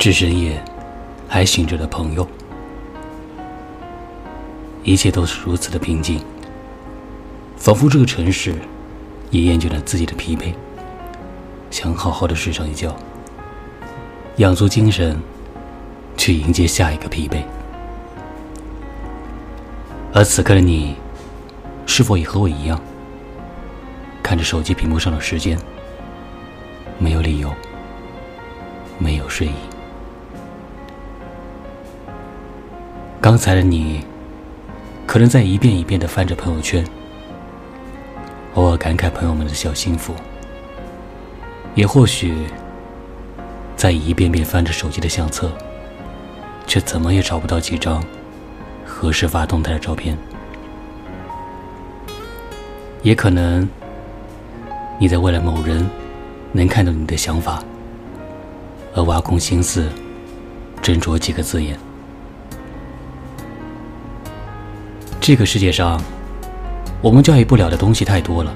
至深夜还醒着的朋友，一切都是如此的平静，仿佛这个城市也厌倦了自己的疲惫，想好好的睡上一觉，养足精神，去迎接下一个疲惫。而此刻的你，是否也和我一样，看着手机屏幕上的时间，没有理由，没有睡意？刚才的你，可能在一遍一遍的翻着朋友圈，偶尔感慨朋友们的小幸福，也或许在一遍遍翻着手机的相册，却怎么也找不到几张。合适发动态的照片，也可能你在为了某人能看到你的想法而挖空心思斟酌几个字眼。这个世界上，我们驾驭不了的东西太多了。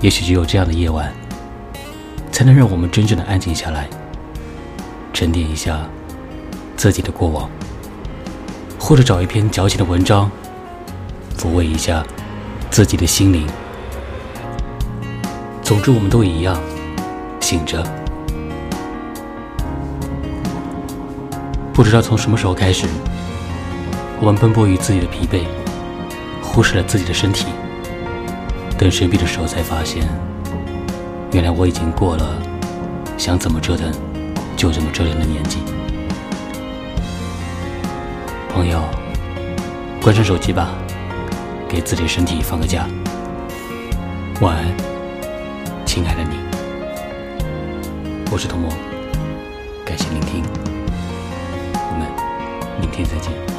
也许只有这样的夜晚，才能让我们真正的安静下来，沉淀一下自己的过往。或者找一篇矫情的文章，抚慰一下自己的心灵。总之，我们都一样，醒着。不知道从什么时候开始，我们奔波于自己的疲惫，忽视了自己的身体。等生病的时候，才发现，原来我已经过了想怎么折腾就这么折腾的年纪。朋友，关上手机吧，给自己的身体放个假。晚安，亲爱的你。我是童梦，感谢聆听，我们明天再见。